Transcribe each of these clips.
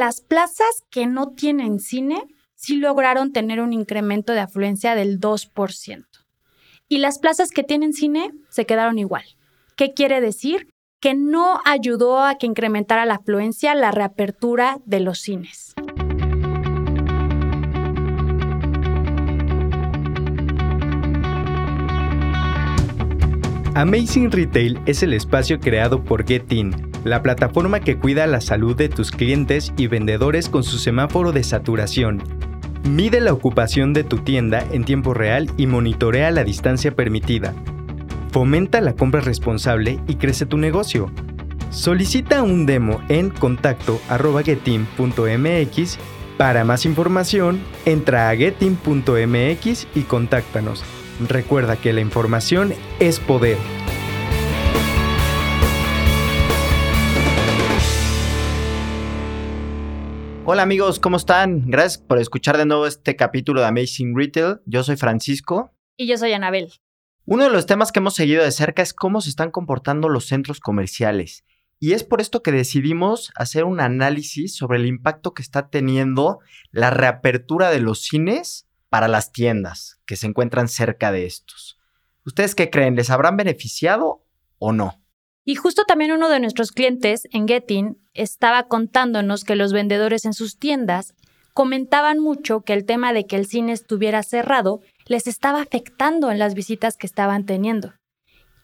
Las plazas que no tienen cine sí lograron tener un incremento de afluencia del 2%. Y las plazas que tienen cine se quedaron igual. ¿Qué quiere decir? Que no ayudó a que incrementara la afluencia la reapertura de los cines. Amazing Retail es el espacio creado por Getin, la plataforma que cuida la salud de tus clientes y vendedores con su semáforo de saturación. Mide la ocupación de tu tienda en tiempo real y monitorea la distancia permitida. Fomenta la compra responsable y crece tu negocio. Solicita un demo en contacto.getin.mx. Para más información, entra a getin.mx y contáctanos. Recuerda que la información es poder. Hola amigos, ¿cómo están? Gracias por escuchar de nuevo este capítulo de Amazing Retail. Yo soy Francisco. Y yo soy Anabel. Uno de los temas que hemos seguido de cerca es cómo se están comportando los centros comerciales. Y es por esto que decidimos hacer un análisis sobre el impacto que está teniendo la reapertura de los cines para las tiendas que se encuentran cerca de estos. ¿Ustedes qué creen? ¿Les habrán beneficiado o no? Y justo también uno de nuestros clientes en Getting estaba contándonos que los vendedores en sus tiendas comentaban mucho que el tema de que el cine estuviera cerrado les estaba afectando en las visitas que estaban teniendo.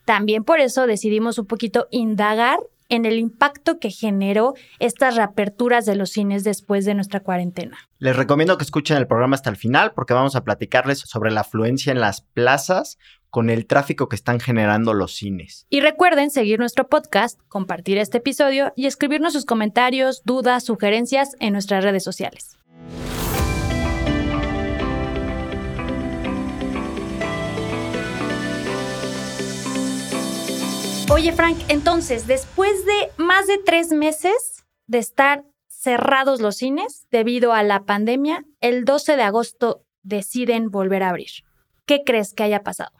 También por eso decidimos un poquito indagar en el impacto que generó estas reaperturas de los cines después de nuestra cuarentena. Les recomiendo que escuchen el programa hasta el final porque vamos a platicarles sobre la afluencia en las plazas con el tráfico que están generando los cines. Y recuerden seguir nuestro podcast, compartir este episodio y escribirnos sus comentarios, dudas, sugerencias en nuestras redes sociales. Oye, Frank, entonces, después de más de tres meses de estar cerrados los cines debido a la pandemia, el 12 de agosto deciden volver a abrir. ¿Qué crees que haya pasado?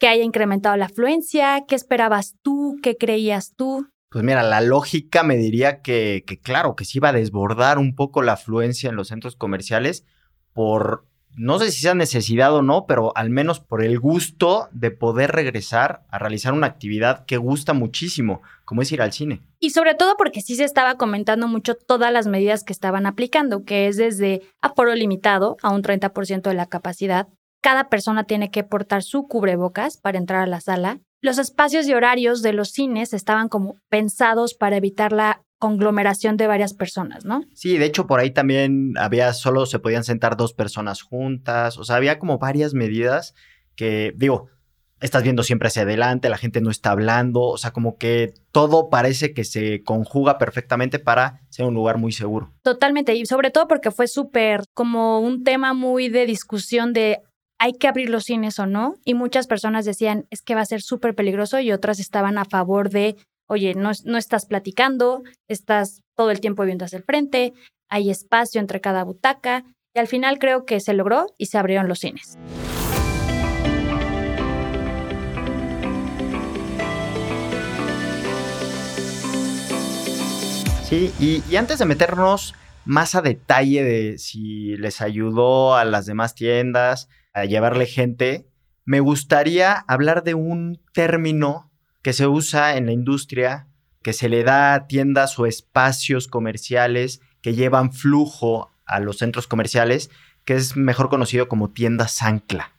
¿Que haya incrementado la afluencia? ¿Qué esperabas tú? ¿Qué creías tú? Pues mira, la lógica me diría que, que claro, que se iba a desbordar un poco la afluencia en los centros comerciales por no sé si sea necesidad o no, pero al menos por el gusto de poder regresar a realizar una actividad que gusta muchísimo, como es ir al cine. Y sobre todo porque sí se estaba comentando mucho todas las medidas que estaban aplicando, que es desde aforo limitado a un 30% de la capacidad. Cada persona tiene que portar su cubrebocas para entrar a la sala. Los espacios y horarios de los cines estaban como pensados para evitar la conglomeración de varias personas, ¿no? Sí, de hecho por ahí también había solo se podían sentar dos personas juntas, o sea, había como varias medidas que digo, estás viendo siempre hacia adelante, la gente no está hablando, o sea, como que todo parece que se conjuga perfectamente para ser un lugar muy seguro. Totalmente, y sobre todo porque fue súper como un tema muy de discusión de hay que abrir los cines o no, y muchas personas decían es que va a ser súper peligroso y otras estaban a favor de oye, no, estás platicando, estás todo el tiempo viendo hacia el frente, hay espacio entre cada butaca y al final creo que se logró y se abrieron los cines. Sí, y, y, antes de meternos más a detalle de si les ayudó a las demás tiendas a llevarle gente, me gustaría hablar de un término que se usa en la industria, que se le da a tiendas o espacios comerciales que llevan flujo a los centros comerciales, que es mejor conocido como tiendas ancla.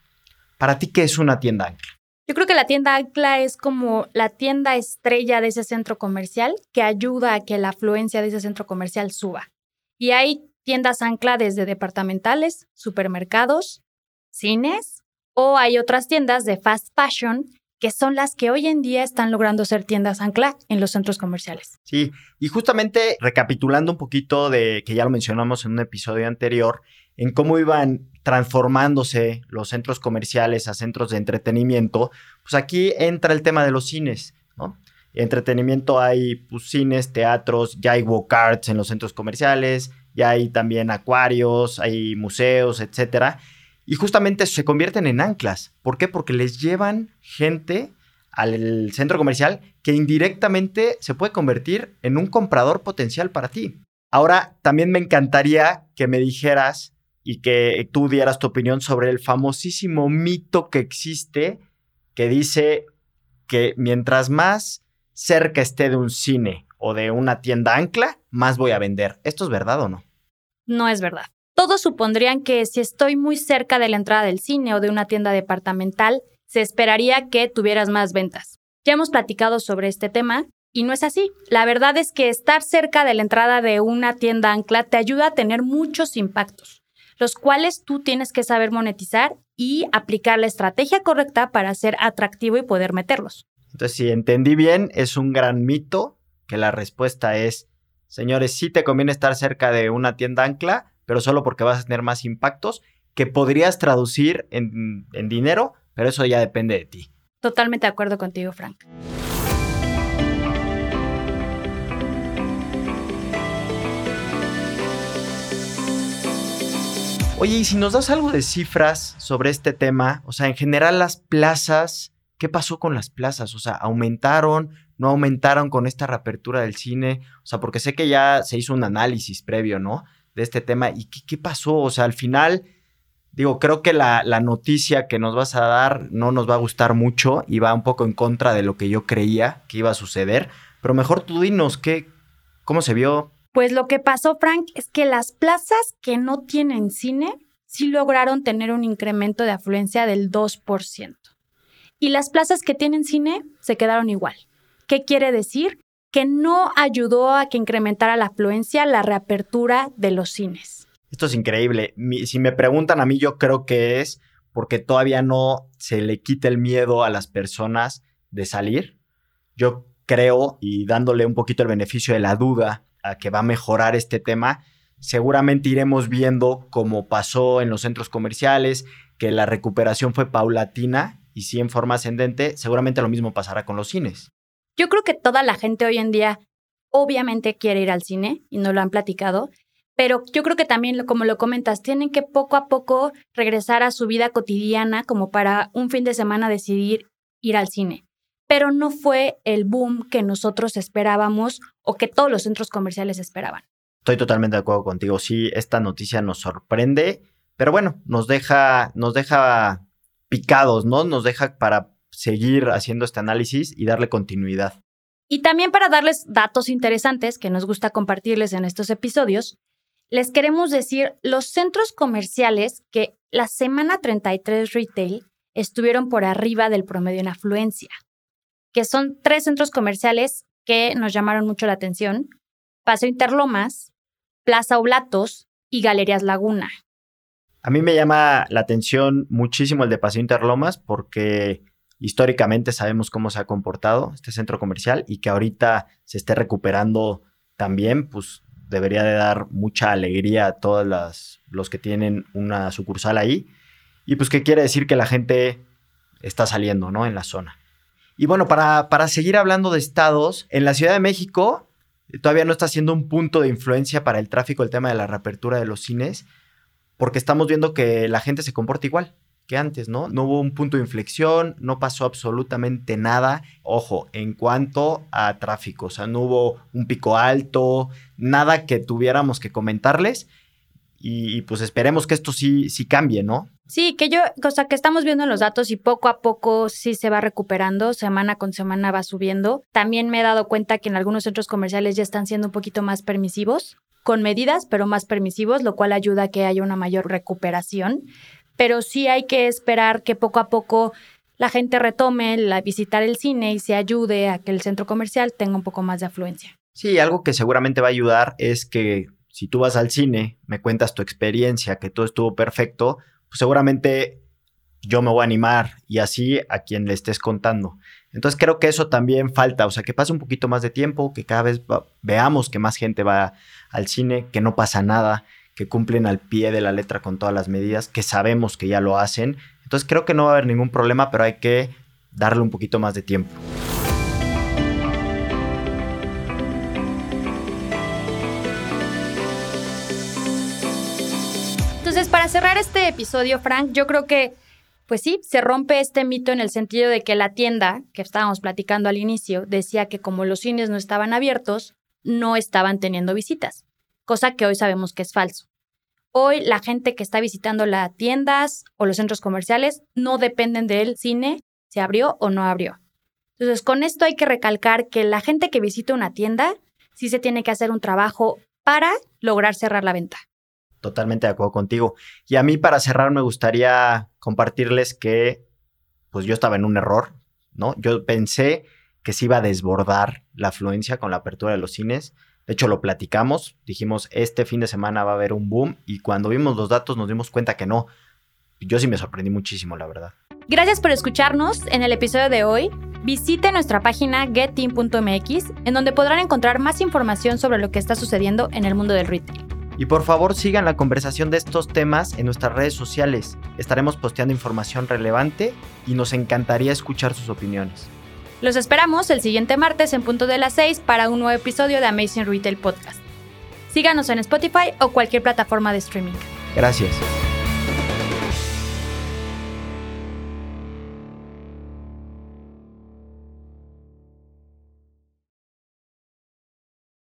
¿Para ti qué es una tienda ancla? Yo creo que la tienda ancla es como la tienda estrella de ese centro comercial que ayuda a que la afluencia de ese centro comercial suba. Y hay tiendas ancla desde departamentales, supermercados, cines, o hay otras tiendas de fast fashion que son las que hoy en día están logrando ser tiendas ancla en los centros comerciales. Sí, y justamente recapitulando un poquito de que ya lo mencionamos en un episodio anterior, en cómo iban transformándose los centros comerciales a centros de entretenimiento, pues aquí entra el tema de los cines, ¿no? Entretenimiento hay pues, cines, teatros, ya hay walk-arts en los centros comerciales, ya hay también acuarios, hay museos, etcétera. Y justamente se convierten en anclas. ¿Por qué? Porque les llevan gente al centro comercial que indirectamente se puede convertir en un comprador potencial para ti. Ahora, también me encantaría que me dijeras y que tú dieras tu opinión sobre el famosísimo mito que existe que dice que mientras más cerca esté de un cine o de una tienda ancla, más voy a vender. ¿Esto es verdad o no? No es verdad. Todos supondrían que si estoy muy cerca de la entrada del cine o de una tienda departamental, se esperaría que tuvieras más ventas. Ya hemos platicado sobre este tema y no es así. La verdad es que estar cerca de la entrada de una tienda ancla te ayuda a tener muchos impactos, los cuales tú tienes que saber monetizar y aplicar la estrategia correcta para ser atractivo y poder meterlos. Entonces, si entendí bien, es un gran mito que la respuesta es, señores, sí te conviene estar cerca de una tienda ancla, pero solo porque vas a tener más impactos que podrías traducir en, en dinero, pero eso ya depende de ti. Totalmente de acuerdo contigo, Frank. Oye, y si nos das algo de cifras sobre este tema, o sea, en general las plazas, ¿qué pasó con las plazas? O sea, ¿aumentaron? ¿No aumentaron con esta reapertura del cine? O sea, porque sé que ya se hizo un análisis previo, ¿no? De este tema. ¿Y qué, pasó? O sea, al final, digo, creo que la, la, noticia que nos vas a dar no nos va a gustar mucho y va un poco en contra de lo que yo creía que iba a suceder. Pero mejor tú dinos, ¿qué, ¿cómo se vio? Pues lo que pasó, Frank, es que las plazas que no tienen cine sí lograron tener un incremento de afluencia del 2%. Y las plazas que tienen cine se quedaron igual. ¿Qué quiere decir? Que no ayudó a que incrementara la afluencia la reapertura de los cines. Esto es increíble. si me preguntan a mí, yo creo que es porque todavía no se le quita el miedo a las personas de salir. Yo creo, y dándole un poquito el beneficio de la duda a que va a mejorar este tema, seguramente iremos viendo como pasó en los centros comerciales, que la recuperación fue paulatina y sí en forma ascendente, seguramente lo mismo pasará con los cines. Yo creo que toda la gente hoy en día obviamente quiere ir al cine y no lo han platicado, pero yo creo que también, como lo comentas, tienen que poco a poco regresar a su vida cotidiana como para un fin de semana decidir ir al cine pero no fue el boom que nosotros esperábamos o que todos los centros comerciales esperaban. Estoy totalmente de acuerdo contigo. Sí, esta noticia nos sorprende, pero bueno, nos deja, nos deja picados, ¿no? Nos deja para seguir haciendo este análisis y darle continuidad. Y también para darles datos interesantes que nos gusta compartirles en estos episodios, les queremos decir los centros comerciales que la semana 33 retail estuvieron por arriba del promedio en afluencia que son tres centros comerciales que nos llamaron mucho la atención. Paseo Interlomas, Plaza Oblatos y Galerías Laguna. A mí me llama la atención muchísimo el de Paseo Interlomas porque históricamente sabemos cómo se ha comportado este centro comercial y que ahorita se esté recuperando también, pues debería de dar mucha alegría a todos los que tienen una sucursal ahí. Y pues que quiere decir que la gente está saliendo, ¿no? En la zona. Y bueno, para, para seguir hablando de estados, en la Ciudad de México eh, todavía no está siendo un punto de influencia para el tráfico el tema de la reapertura de los cines, porque estamos viendo que la gente se comporta igual que antes, ¿no? No hubo un punto de inflexión, no pasó absolutamente nada. Ojo, en cuanto a tráfico, o sea, no hubo un pico alto, nada que tuviéramos que comentarles. Y, pues esperemos que esto sí, sí cambie, ¿no? Sí, que yo, cosa que estamos viendo en los datos y poco a poco sí se va recuperando, semana con semana va subiendo. También me he dado cuenta que en algunos centros comerciales ya están siendo un poquito más permisivos, con medidas, pero más permisivos, lo cual ayuda a que haya una mayor recuperación. Pero sí hay que esperar que poco a poco la gente retome la visitar el cine y se ayude a que el centro comercial tenga un poco más de afluencia. Sí, algo que seguramente va a ayudar es que si tú vas al cine, me cuentas tu experiencia, que todo estuvo perfecto, pues seguramente yo me voy a animar y así a quien le estés contando. Entonces creo que eso también falta, o sea, que pase un poquito más de tiempo, que cada vez veamos que más gente va al cine, que no pasa nada, que cumplen al pie de la letra con todas las medidas, que sabemos que ya lo hacen. Entonces creo que no va a haber ningún problema, pero hay que darle un poquito más de tiempo. Entonces, para cerrar este episodio, Frank, yo creo que, pues sí, se rompe este mito en el sentido de que la tienda que estábamos platicando al inicio decía que como los cines no estaban abiertos, no estaban teniendo visitas. Cosa que hoy sabemos que es falso. Hoy la gente que está visitando las tiendas o los centros comerciales no dependen del cine si abrió o no abrió. Entonces, con esto hay que recalcar que la gente que visita una tienda sí se tiene que hacer un trabajo para lograr cerrar la venta. Totalmente de acuerdo contigo. Y a mí para cerrar me gustaría compartirles que pues yo estaba en un error, ¿no? Yo pensé que se iba a desbordar la afluencia con la apertura de los cines. De hecho, lo platicamos, dijimos, este fin de semana va a haber un boom y cuando vimos los datos nos dimos cuenta que no. Yo sí me sorprendí muchísimo, la verdad. Gracias por escucharnos en el episodio de hoy. Visite nuestra página getteam.mx en donde podrán encontrar más información sobre lo que está sucediendo en el mundo del retail. Y por favor sigan la conversación de estos temas en nuestras redes sociales. Estaremos posteando información relevante y nos encantaría escuchar sus opiniones. Los esperamos el siguiente martes en punto de las 6 para un nuevo episodio de Amazing Retail Podcast. Síganos en Spotify o cualquier plataforma de streaming. Gracias.